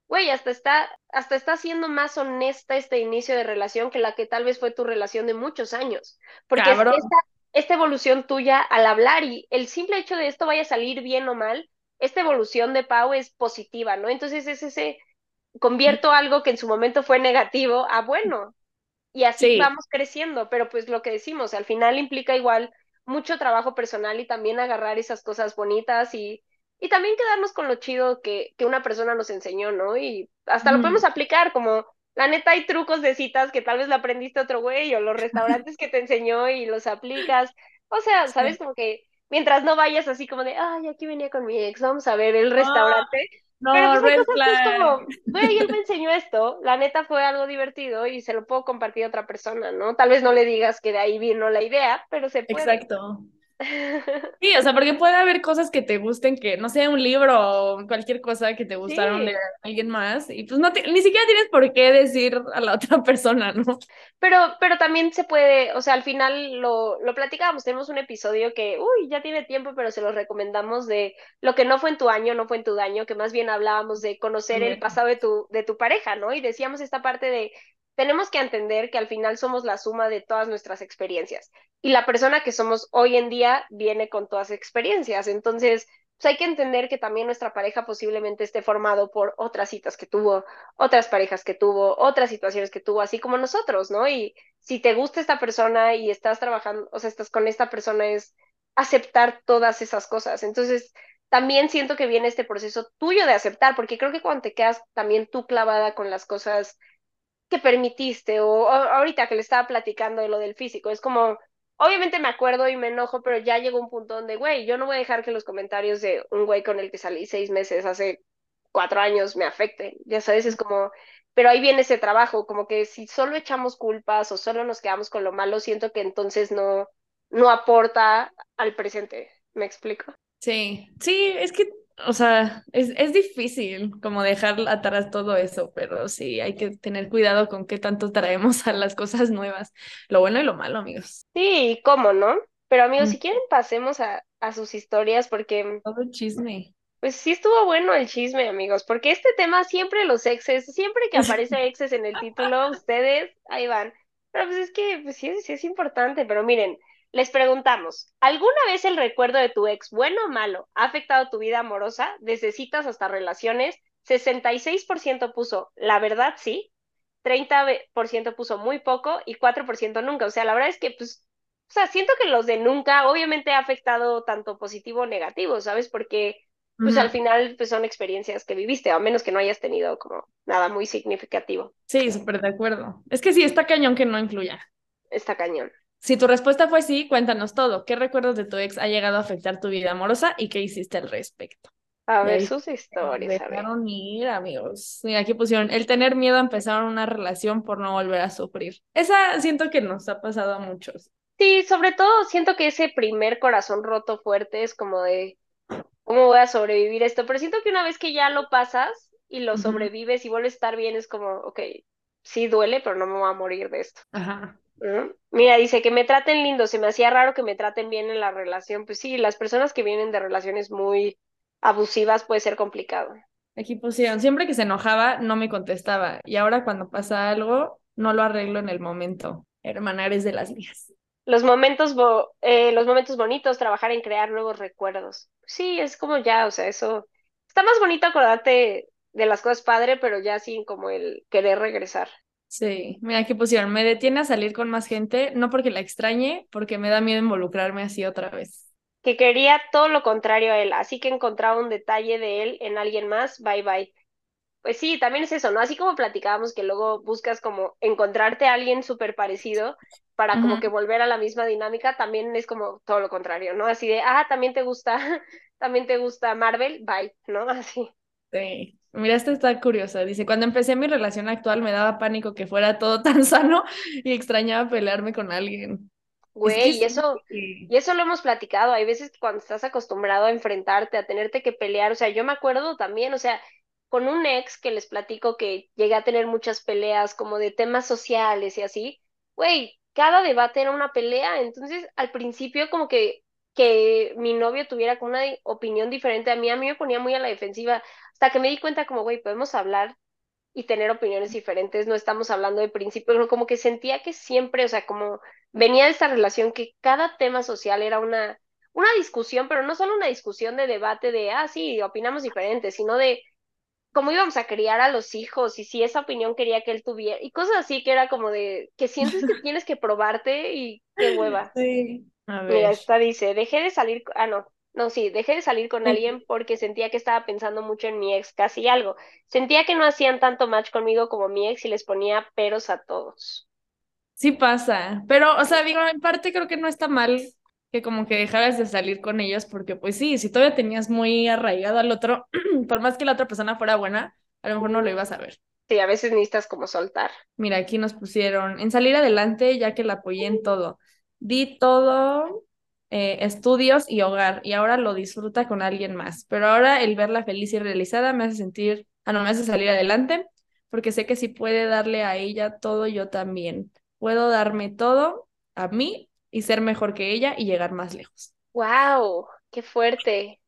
güey, hasta está, hasta está siendo más honesta este inicio de relación que la que tal vez fue tu relación de muchos años. Porque esta, esta evolución tuya al hablar y el simple hecho de esto vaya a salir bien o mal, esta evolución de Pau es positiva, ¿no? Entonces es ese, convierto algo que en su momento fue negativo a bueno. Y así vamos creciendo, pero pues lo que decimos, al final implica igual mucho trabajo personal y también agarrar esas cosas bonitas y, y también quedarnos con lo chido que, que una persona nos enseñó, ¿no? Y hasta lo podemos aplicar como la neta hay trucos de citas que tal vez la aprendiste otro güey o los restaurantes que te enseñó y los aplicas. O sea, ¿sabes? Como que mientras no vayas así como de, ay, aquí venía con mi ex, vamos a ver el restaurante. No, Pero pues como, güey, él me enseñó esto, la neta fue algo divertido y se lo puedo compartir a otra persona, ¿no? Tal vez no le digas que de ahí vino la idea, pero se puede. Exacto. Sí, o sea, porque puede haber cosas que te gusten, que no sea un libro o cualquier cosa que te gustaron de alguien más, y pues no ni siquiera tienes por qué decir a la otra persona, ¿no? Pero, pero también se puede, o sea, al final lo, lo platicábamos, tenemos un episodio que, uy, ya tiene tiempo, pero se los recomendamos de lo que no fue en tu año, no fue en tu daño, que más bien hablábamos de conocer el pasado de tu, de tu pareja, ¿no? Y decíamos esta parte de tenemos que entender que al final somos la suma de todas nuestras experiencias y la persona que somos hoy en día viene con todas experiencias. Entonces, pues hay que entender que también nuestra pareja posiblemente esté formado por otras citas que tuvo, otras parejas que tuvo, otras situaciones que tuvo, así como nosotros, ¿no? Y si te gusta esta persona y estás trabajando, o sea, estás con esta persona, es aceptar todas esas cosas. Entonces, también siento que viene este proceso tuyo de aceptar, porque creo que cuando te quedas también tú clavada con las cosas que permitiste o, ahorita que le estaba platicando de lo del físico, es como, obviamente me acuerdo y me enojo, pero ya llegó un punto donde, güey, yo no voy a dejar que los comentarios de un güey con el que salí seis meses hace cuatro años me afecten, ya sabes, es como, pero ahí viene ese trabajo, como que si solo echamos culpas o solo nos quedamos con lo malo, siento que entonces no, no aporta al presente, ¿me explico? Sí, sí, es que o sea, es, es difícil como dejar atrás todo eso, pero sí, hay que tener cuidado con qué tanto traemos a las cosas nuevas, lo bueno y lo malo, amigos. Sí, cómo, ¿no? Pero amigos, si quieren pasemos a, a sus historias porque... Todo el chisme. Pues sí estuvo bueno el chisme, amigos, porque este tema siempre los exes, siempre que aparece exes en el título, ustedes ahí van. Pero pues es que pues sí, sí es importante, pero miren, les preguntamos, ¿alguna vez el recuerdo de tu ex, bueno o malo, ha afectado tu vida amorosa, desde citas hasta relaciones? 66% puso, la verdad sí, 30% puso muy poco y 4% nunca. O sea, la verdad es que, pues, o sea, siento que los de nunca obviamente ha afectado tanto positivo o negativo, ¿sabes? Porque, pues, al final, pues, son experiencias que viviste, a menos que no hayas tenido como nada muy significativo. Sí, súper de acuerdo. Es que sí, está cañón que no incluya. Está cañón. Si tu respuesta fue sí, cuéntanos todo. ¿Qué recuerdos de tu ex ha llegado a afectar tu vida amorosa y qué hiciste al respecto? A ver sus historias. Dejaron ir, amigos. Y aquí pusieron el tener miedo a empezar una relación por no volver a sufrir. Esa siento que nos ha pasado a muchos. Sí, sobre todo siento que ese primer corazón roto fuerte es como de cómo voy a sobrevivir esto. Pero siento que una vez que ya lo pasas y lo sobrevives y vuelves a estar bien, es como, ok, sí duele, pero no me voy a morir de esto. Ajá. Mira, dice que me traten lindo, se me hacía raro que me traten bien en la relación. Pues sí, las personas que vienen de relaciones muy abusivas puede ser complicado. Aquí pusieron, siempre que se enojaba no me contestaba y ahora cuando pasa algo no lo arreglo en el momento. Hermana, eres de las mías. Los momentos, eh, los momentos bonitos, trabajar en crear nuevos recuerdos. Sí, es como ya, o sea, eso está más bonito acordarte de las cosas padre, pero ya sin como el querer regresar. Sí, mira qué pusieron. Me detiene a salir con más gente, no porque la extrañe, porque me da miedo involucrarme así otra vez. Que quería todo lo contrario a él, así que encontraba un detalle de él en alguien más, bye bye. Pues sí, también es eso, ¿no? Así como platicábamos que luego buscas como encontrarte a alguien súper parecido para como que volver a la misma dinámica, también es como todo lo contrario, ¿no? Así de, ah, también te gusta, también te gusta Marvel, bye, ¿no? Así. Sí. Mira, esta está curiosa. Dice, cuando empecé mi relación actual me daba pánico que fuera todo tan sano y extrañaba pelearme con alguien. Güey, y eso, y eso lo hemos platicado. Hay veces cuando estás acostumbrado a enfrentarte, a tenerte que pelear, o sea, yo me acuerdo también, o sea, con un ex que les platico que llegué a tener muchas peleas como de temas sociales y así, güey, cada debate era una pelea, entonces al principio como que que mi novio tuviera como una opinión diferente a mí, a mí me ponía muy a la defensiva, hasta que me di cuenta como, güey, podemos hablar y tener opiniones diferentes, no estamos hablando de principios, como que sentía que siempre, o sea, como venía de esta relación que cada tema social era una, una discusión, pero no solo una discusión de debate de, ah, sí, opinamos diferente, sino de cómo íbamos a criar a los hijos y si esa opinión quería que él tuviera y cosas así que era como de que sientes que tienes que probarte y qué hueva. Sí. A ver. Mira, esta dice, dejé de salir, ah, no, no, sí, dejé de salir con alguien porque sentía que estaba pensando mucho en mi ex, casi algo. Sentía que no hacían tanto match conmigo como mi ex y les ponía peros a todos. Sí pasa, pero, o sea, digo, en parte creo que no está mal que como que dejaras de salir con ellos, porque pues sí, si todavía tenías muy arraigado al otro, por más que la otra persona fuera buena, a lo mejor no lo ibas a ver. Sí, a veces necesitas como soltar. Mira, aquí nos pusieron en salir adelante ya que la apoyé en todo. Di todo, eh, estudios y hogar, y ahora lo disfruta con alguien más. Pero ahora el verla feliz y realizada me hace sentir, ah, no, me hace salir adelante, porque sé que si puede darle a ella todo, yo también. Puedo darme todo a mí y ser mejor que ella y llegar más lejos. ¡Wow! ¡Qué fuerte!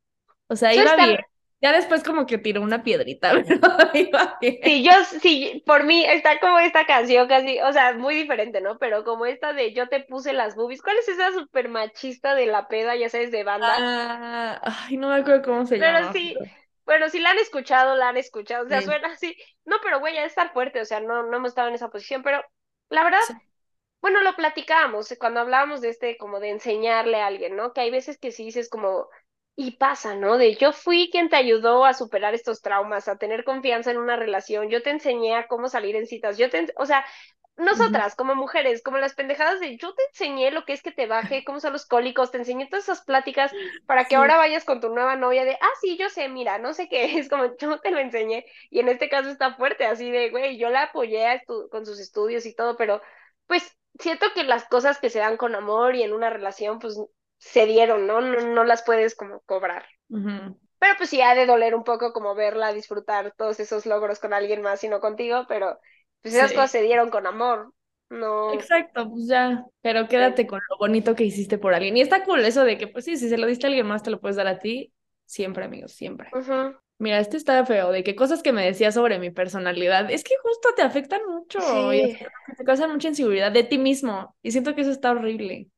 O sea, Eso iba está- bien. Ya después como que tiró una piedrita, pero. Sí, yo, sí, por mí está como esta canción casi, o sea, muy diferente, ¿no? Pero como esta de Yo te puse las boobies. ¿Cuál es esa super machista de la peda, ya sabes, de banda? Ah, ay, no me acuerdo cómo se Pero llama. sí, bueno, si la han escuchado, la han escuchado, o sea, Sí. suena así. No, pero güey, ya estar fuerte, o sea, no, no hemos estado en esa posición, pero la verdad, Sí. bueno, lo platicábamos eh, cuando hablábamos de este, como de enseñarle a alguien, ¿no? Que hay veces que sí dices como, y pasa, ¿no? De yo fui quien te ayudó a superar estos traumas, a tener confianza en una relación, yo te enseñé a cómo salir en citas, yo te, o sea, nosotras como mujeres, como las pendejadas de yo te enseñé lo que es que te baje, cómo son los cólicos, te enseñé todas esas pláticas para que Sí. ahora vayas con tu nueva novia de, ah, sí, yo sé, mira, no sé qué, es como yo te lo enseñé y en este caso está fuerte, así de, güey, yo la apoyé con sus estudios y todo, pero pues siento que las cosas que se dan con amor y en una relación, pues se dieron, ¿no? No, no las puedes como cobrar. Pero pues sí ha de doler un poco como verla disfrutar todos esos logros con alguien más y no contigo, pero pues esas Sí. cosas se dieron con amor, no. Exacto, pues ya, pero quédate con lo bonito que hiciste por alguien. Y está cool eso de que, pues sí, si se lo diste a alguien más, te lo puedes dar a ti. Siempre, amigos, siempre. Mira, este está feo, de que cosas que me decías sobre mi personalidad, es que justo te afectan mucho y Sí. te causan mucha inseguridad de ti mismo. Y siento que eso está horrible.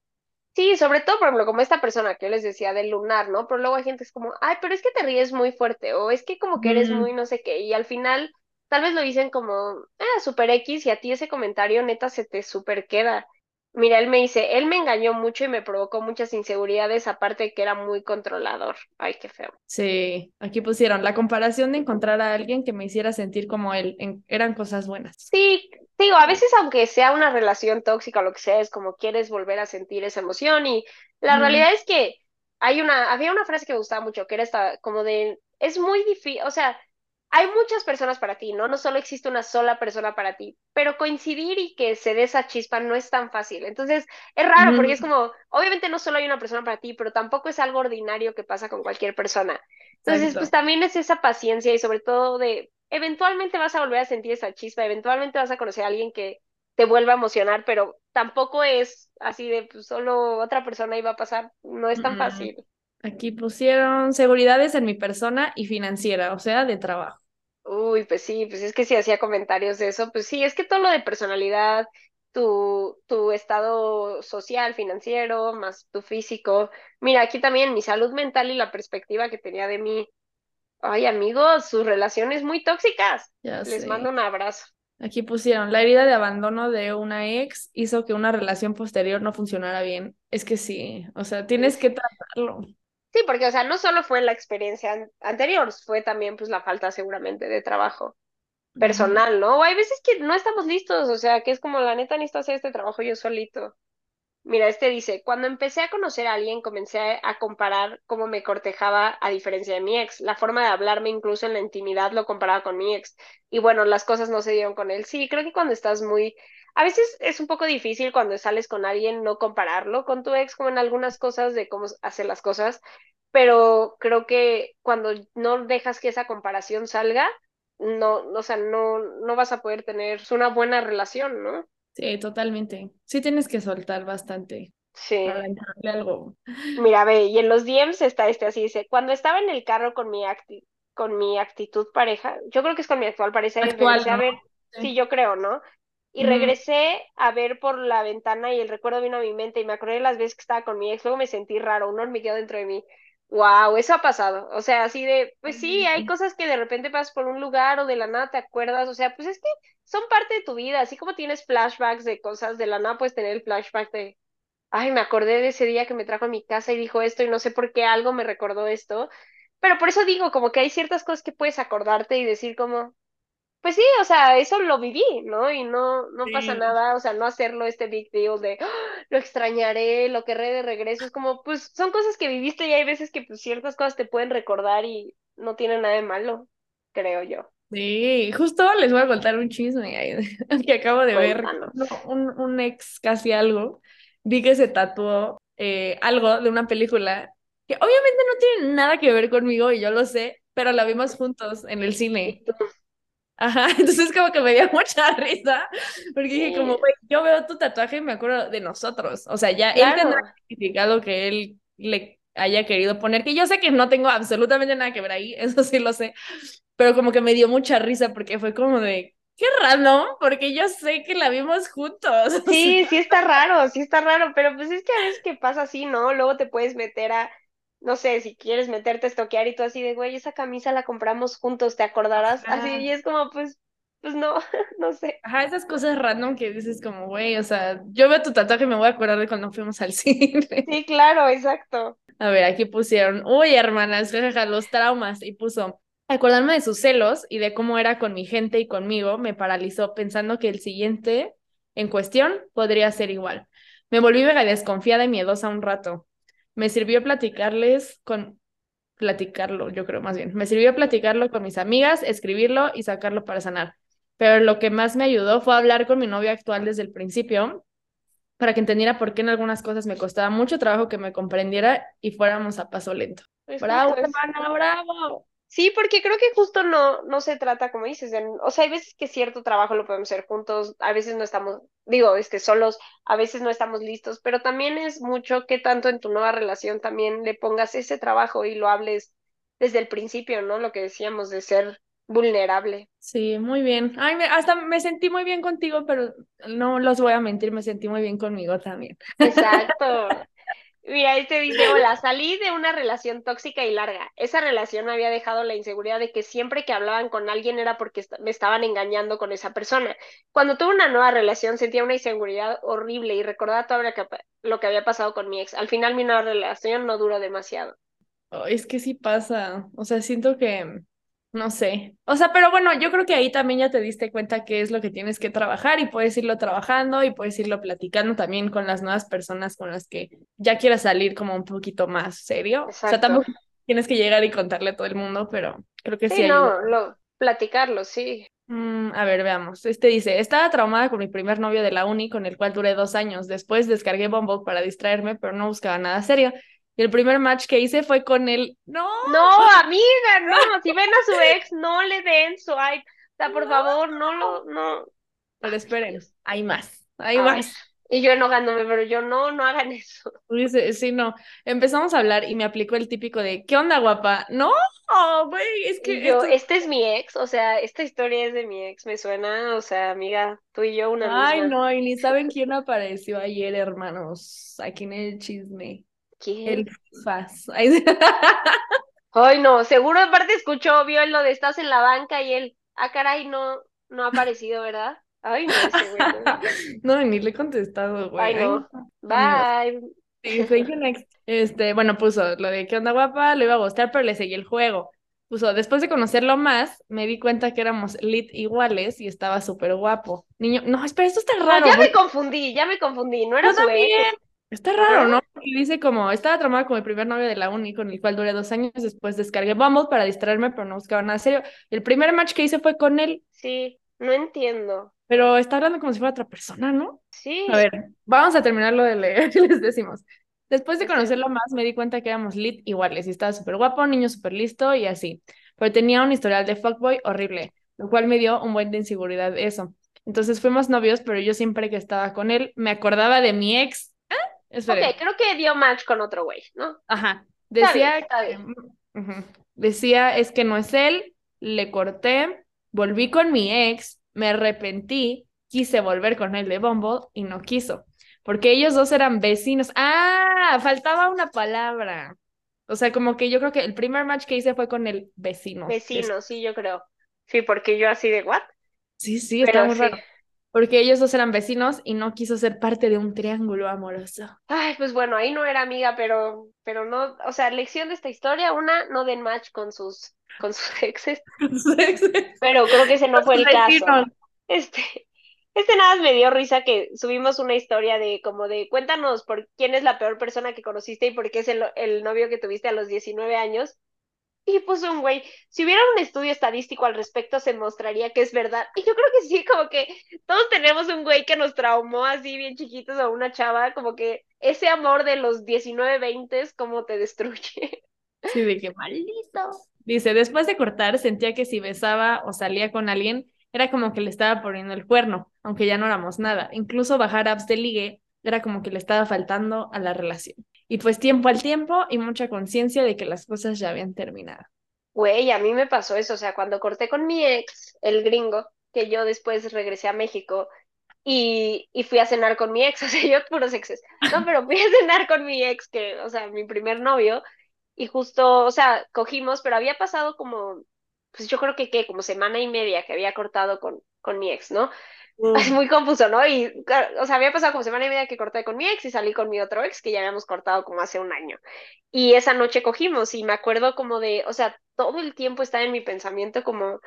Sí, sobre todo, por ejemplo, como esta persona que yo les decía del lunar, ¿no? Pero luego hay gente que es como, ay, pero es que te ríes muy fuerte, o es que como que eres muy no sé qué, y al final tal vez lo dicen como, ah, super X, y a ti ese comentario neta se te super queda. Mira, él me dice, él me engañó mucho y me provocó muchas inseguridades, aparte de que era muy controlador. Ay, qué feo. Sí, aquí pusieron la comparación de encontrar a alguien que me hiciera sentir como él, en- eran cosas buenas. Sí, digo, a veces aunque sea una relación tóxica o lo que sea, es como quieres volver a sentir esa emoción y la realidad es que hay una, había una frase que me gustaba mucho, que era esta, como de, es muy difícil, o sea, hay muchas personas para ti, ¿no? No solo existe una sola persona para ti, pero coincidir y que se dé esa chispa no es tan fácil. Entonces, es raro porque es como, obviamente no solo hay una persona para ti, pero tampoco es algo ordinario que pasa con cualquier persona. Entonces, pues también es esa paciencia y sobre todo de, eventualmente vas a volver a sentir esa chispa, eventualmente vas a conocer a alguien que te vuelva a emocionar, pero tampoco es así de pues, solo otra persona iba a pasar, no es tan Mm. fácil. Aquí pusieron seguridades en mi persona y financiera, o sea, de trabajo. Uy, pues sí, pues es que si hacía comentarios de eso, pues sí, es que todo lo de personalidad, tu, tu estado social, financiero, más tu físico. Mira, aquí también mi salud mental y la perspectiva que tenía de mí. Ay, amigos, sus relaciones muy tóxicas. Ya Les sé. mando un abrazo. Aquí pusieron, la herida de abandono de una ex hizo que una relación posterior no funcionara bien. Es que sí, o sea, tienes que tratarlo. Sí, porque, o sea, no solo fue la experiencia an- anterior, fue también, pues, la falta seguramente de trabajo personal, ¿no? O hay veces que no estamos listos, o sea, que es como, la neta, necesito hacer este trabajo yo solito. Mira, este dice, cuando empecé a conocer a alguien, comencé a, a comparar cómo me cortejaba a diferencia de mi ex. La forma de hablarme, incluso en la intimidad, lo comparaba con mi ex. Y bueno, las cosas no se dieron con él. Sí, creo que cuando estás muy... A veces es un poco difícil cuando sales con alguien no compararlo con tu ex, como en algunas cosas de cómo hacer las cosas, pero creo que cuando no dejas que esa comparación salga, no, o sea, no, no vas a poder tener una buena relación, ¿no? Sí, totalmente. Sí tienes que soltar bastante Sí. para entrarle algo. Mira, ve, y en los DMs está este así, dice, cuando estaba en el carro con mi acti- con mi actitud pareja, yo creo que es con mi actual pareja, Actual, a ver, Sí. sí, yo creo, ¿no? Y regresé a ver por la ventana y el recuerdo vino a mi mente y me acordé de las veces que estaba con mi ex, luego me sentí raro, un hormigueo dentro de mí. Wow, eso ha pasado. O sea, así de, pues sí, hay cosas que de repente pasas por un lugar o de la nada te acuerdas, o sea, pues es que son parte de tu vida, así como tienes flashbacks de cosas, de la nada puedes tener el flashback de, ay, me acordé de ese día que me trajo a mi casa y dijo esto y no sé por qué algo me recordó esto. Pero por eso digo, como que hay ciertas cosas que puedes acordarte y decir como, pues sí, o sea, eso lo viví, ¿no? Y no, no pasa nada, o sea, no hacerlo este big deal de "Ah, lo extrañaré, lo querré de regreso, es como, pues son cosas que viviste y hay veces que pues ciertas cosas te pueden recordar y no tiene nada de malo, creo yo. Sí, justo les voy a contar un chisme que acabo de ver. Cuéntanos. Un, un ex casi algo. Vi que se tatuó eh, algo de una película que obviamente no tiene nada que ver conmigo y yo lo sé, pero la vimos juntos en el cine. Ajá, entonces como que me dio mucha risa, porque dije como, Sí. güey, yo veo tu tatuaje y me acuerdo de nosotros, o sea, ya él tendrá Claro, significado que él le haya querido poner, que yo sé que no tengo absolutamente nada que ver ahí, eso sí lo sé, pero como que me dio mucha risa porque fue como de, qué random, porque yo sé que la vimos juntos, sí, sí está raro, sí está raro, pero pues es que a veces que pasa así, ¿no? Luego te puedes meter a, no sé, si quieres meterte a estoquear y tú así de, güey, esa camisa la compramos juntos, ¿te acordarás? Así, y es como, pues, pues no, no sé. ajá, esas cosas random que dices como, güey, o sea, yo veo tu tatuaje y me voy a acordar de cuando fuimos al cine. Sí, claro, exacto. A ver, aquí pusieron, uy, hermanas, jajaja, los traumas, y puso, acordarme de sus celos y de cómo era con mi gente y conmigo me paralizó pensando que el siguiente en cuestión podría ser igual. Me volví mega desconfiada y miedosa un rato. Me sirvió platicarles con, platicarlo, yo creo más bien, me sirvió platicarlo con mis amigas, escribirlo y sacarlo para sanar. Pero lo que más me ayudó fue hablar con mi novio actual desde el principio para que entendiera por qué en algunas cosas me costaba mucho trabajo que me comprendiera y fuéramos a paso lento. Pues Bravo, hermana, bravo. Sí, porque creo que justo no, no se trata, como dices, de- o sea, hay veces que cierto trabajo lo podemos hacer juntos, a veces no estamos, digo, este, solos, a veces no estamos listos, pero también es mucho que tanto en tu nueva relación también le pongas ese trabajo y lo hables desde el principio, ¿no? Lo que decíamos de ser vulnerable. Sí, muy bien. Ay, me- hasta me sentí muy bien contigo, pero no los voy a mentir, me sentí muy bien conmigo también. Exacto. Mira, este dice, hola, salí de una relación tóxica y larga. Esa relación me había dejado la inseguridad de que siempre que hablaban con alguien era porque me estaban engañando con esa persona. Cuando tuve una nueva relación sentía una inseguridad horrible y recordaba todo lo que, había pasado con mi ex. Al final mi nueva relación no duró demasiado. Es que sí pasa. O sea, siento que, no sé. O sea, pero bueno, yo creo que ahí también ya te diste cuenta qué es lo que tienes que trabajar y puedes irlo trabajando y puedes irlo platicando también con las nuevas personas con las que ya quieras salir como un poquito más serio. O sea, tampoco tienes que llegar y contarle a todo el mundo, pero creo que sí Sí, no, lo, platicarlo, sí. Mm, a ver, veamos. Este dice, estaba traumada con mi primer novio de la uni, con el cual duré dos años. Después descargué Bumble para distrerme, pero no buscaba nada serio. Y el primer match que hice fue con él. No, No, amiga, no, si ven a su ex, no le den swipe. O sea, por favor, no lo, no. pero esperen, hay más, hay Ay, más. y yo enojándome, pero yo no, no hagan eso. Dice, sí, no. Empezamos a hablar y me aplicó el típico de, ¿qué onda, guapa? No, güey, es que yo, esto... este es mi ex, o sea, esta historia es de mi ex, me suena, o sea, amiga, tú y yo una Ay, misma. no, y ni saben quién apareció ayer, hermanos. Aquí en el chisme. ¿Quién? El Faz. Ay, no, seguro aparte escuchó, vio lo de estás en la banca y él, ah, caray, no, no ha aparecido, ¿verdad? Ay, no, ese güey. no. No, ni le he contestado, güey. Ay, no. Bye. Sí, thank you next. Este, bueno, puso lo de qué onda guapa, lo iba a gustar, pero le seguí el juego. Puso, después de conocerlo más, me di cuenta que éramos lit iguales y estaba súper guapo. Niño, no, espera, esto está Ah, raro. ya me confundí, ya me confundí, no era su ex. Está raro. ¿no? Y dice como, estaba traumada con mi primer novio de la uni, con el cual duré dos años, después descargué Bumble para distraerme, pero no buscaba nada serio. El primer match que hice fue con él, Sí, no entiendo. pero está hablando como si fuera otra persona, ¿no? Sí, A ver, vamos a terminar lo de leer, les decimos. Después de conocerlo más, me di cuenta que éramos lit iguales y estaba súper guapo, niño súper listo y así. Pero tenía un historial de fuckboy horrible, lo cual me dio un buen de inseguridad eso. Entonces fuimos novios, pero yo siempre que estaba con él me acordaba de mi ex. Ok, creo que dio match con otro güey, ¿no? Ajá. Está Decía bien, está. Decía, es que no es él, le corté, volví con mi ex, me arrepentí, quise volver con él de Bumble y no quiso, porque ellos dos eran vecinos. Ah, faltaba una palabra. O sea, como que yo creo que el primer match que hice fue con el vecino. Vecino, sí, yo creo. Sí, porque yo así de, ¿what? Sí, sí, está muy raro. Porque ellos dos eran vecinos y no quiso ser parte de un triángulo amoroso. Ay, pues bueno, ahí no era amiga, pero, pero no, o sea, lección de esta historia, una, no den match con sus, con sus exes. Pero creo que ese no fue el caso. Este, este nada me dio risa que subimos una historia de como de cuéntanos por quién es la peor persona que conociste y por qué es el, el novio que tuviste a los 19 años. Y puso un güey, si hubiera un estudio estadístico al respecto, se mostraría que es verdad. Y yo creo que sí, como que todos tenemos un güey que nos traumó así bien chiquitos o una chava, como que ese amor de los 19, 20 es como te destruye. Sí, de qué maldito. Dice, después de cortar, sentía que si besaba o salía con alguien, era como que le estaba poniendo el cuerno, aunque ya no éramos nada. Incluso bajar apps de ligue era como que le estaba faltando a la relación. Y pues tiempo al tiempo y mucha conciencia de que las cosas ya habían terminado. Güey, a mí me pasó eso, o sea, cuando corté con mi ex, el gringo, que yo después regresé a México y, y fui a cenar con mi ex, o sea, yo puros exes. No, pero fui a cenar con mi ex, que, o sea, mi primer novio, y justo, o sea, cogimos, pero había pasado como, pues yo creo que, ¿qué? Como semana y media que había cortado con, con mi ex, ¿no? Es muy confuso, ¿no? Y, o sea, había pasado como semana y media que corté con mi ex y salí con mi otro ex que ya habíamos cortado como hace un año. Y esa noche cogimos y me acuerdo como de, o sea, todo el tiempo está en mi pensamiento como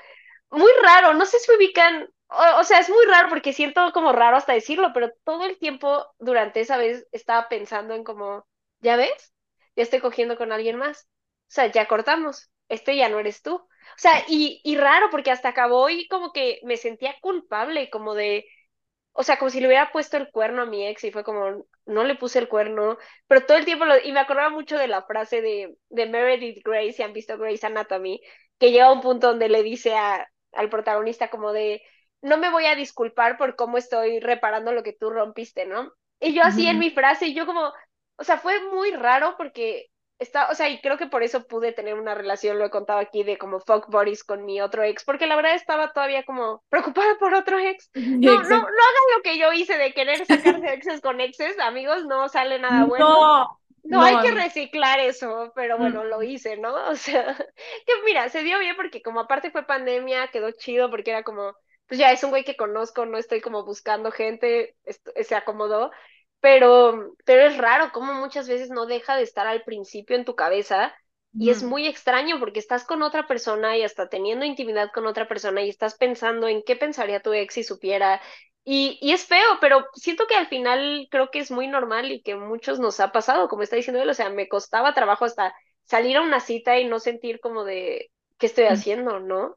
muy raro, no sé si ubican, o, o sea, es muy raro porque siento como raro hasta decirlo, pero todo el tiempo durante esa vez estaba pensando en como, ¿ya ves? Ya estoy cogiendo con alguien más. O sea, ya cortamos, este ya no eres tú. O sea, y, y raro porque hasta acabó y como que me sentía culpable, como de, o sea, como si le hubiera puesto el cuerno a mi ex y fue como, no le puse el cuerno, pero todo el tiempo, lo, y me acordaba mucho de la frase de, de Meredith Grey, si han visto Grey's Anatomy, que llega a un punto donde le dice a, al protagonista como de, no me voy a disculpar por cómo estoy reparando lo que tú rompiste, ¿no? Y yo así en mi frase, y yo como, o sea, fue muy raro porque está, o sea, y creo que por eso pude tener una relación, lo he contado aquí, de como fuck buddies con mi otro ex, porque la verdad estaba todavía como preocupada por otro ex. No, no, no hagan lo que yo hice de querer sacarse exes con exes, amigos, no sale nada bueno. No, no, hay que reciclar eso, pero bueno, lo hice, ¿no? O sea, que mira, se dio bien porque como aparte fue pandemia, quedó chido porque era como, pues ya es un güey que conozco, no estoy como buscando gente, se acomodó pero, pero es raro cómo muchas veces no deja de estar al principio en tu cabeza y es muy extraño porque estás con otra persona y hasta teniendo intimidad con otra persona y estás pensando en qué pensaría tu ex si supiera. Y, y es feo, pero siento que al final creo que es muy normal y que muchos nos ha pasado, como está diciendo él, o sea, me costaba trabajo hasta salir a una cita y no sentir como de qué estoy haciendo, ¿no?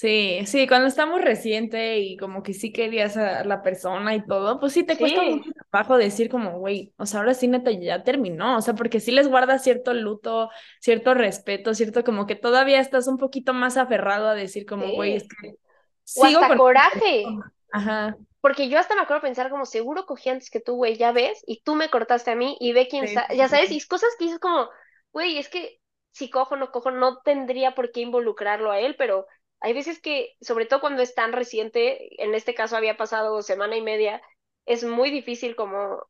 Sí, sí, cuando está muy reciente y como que sí querías a la persona y todo, pues sí te cuesta mucho trabajo decir como, güey, o sea, ahora sí neta ya terminó, o sea, porque sí les guarda cierto luto, cierto respeto, cierto como que todavía estás un poquito más aferrado a decir como, güey, es que... O hasta coraje. Ajá. Porque yo hasta me acuerdo pensar como, seguro cogí antes que tú, güey, ya ves, y tú me cortaste a mí y ve quién está, ya sabes, y cosas que dices como, güey, es que si cojo o no cojo, no tendría por qué involucrarlo a él, pero hay veces que, sobre todo cuando es tan reciente, en este caso había pasado semana y media, es muy difícil como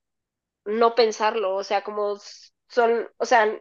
no pensarlo, o sea, como son, o sea,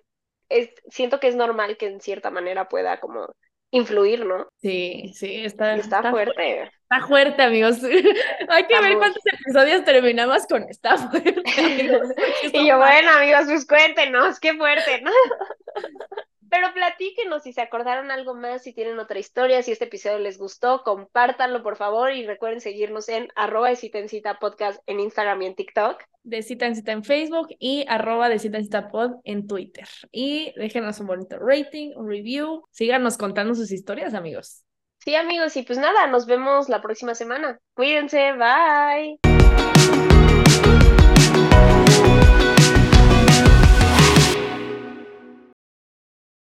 es, siento que es normal que en cierta manera pueda como influir, ¿no? Sí, sí, está, está, fuerte. Está fuerte, amigos. Hay que ver cuántos episodios terminamos con está fuerte. y yo, bueno, amigos, pues cuéntenos, qué fuerte, ¿no? Pero platíquenos si se acordaron algo más, si tienen otra historia, si este episodio les gustó, compártanlo por favor y recuerden seguirnos en arroba de cita en cita podcast en Instagram y en TikTok. De cita en cita en Facebook y arroba de cita en cita pod en Twitter. Y déjenos un bonito rating, un review. Síganos contando sus historias, amigos. Sí, amigos, y pues nada, nos vemos la próxima semana. Cuídense, bye.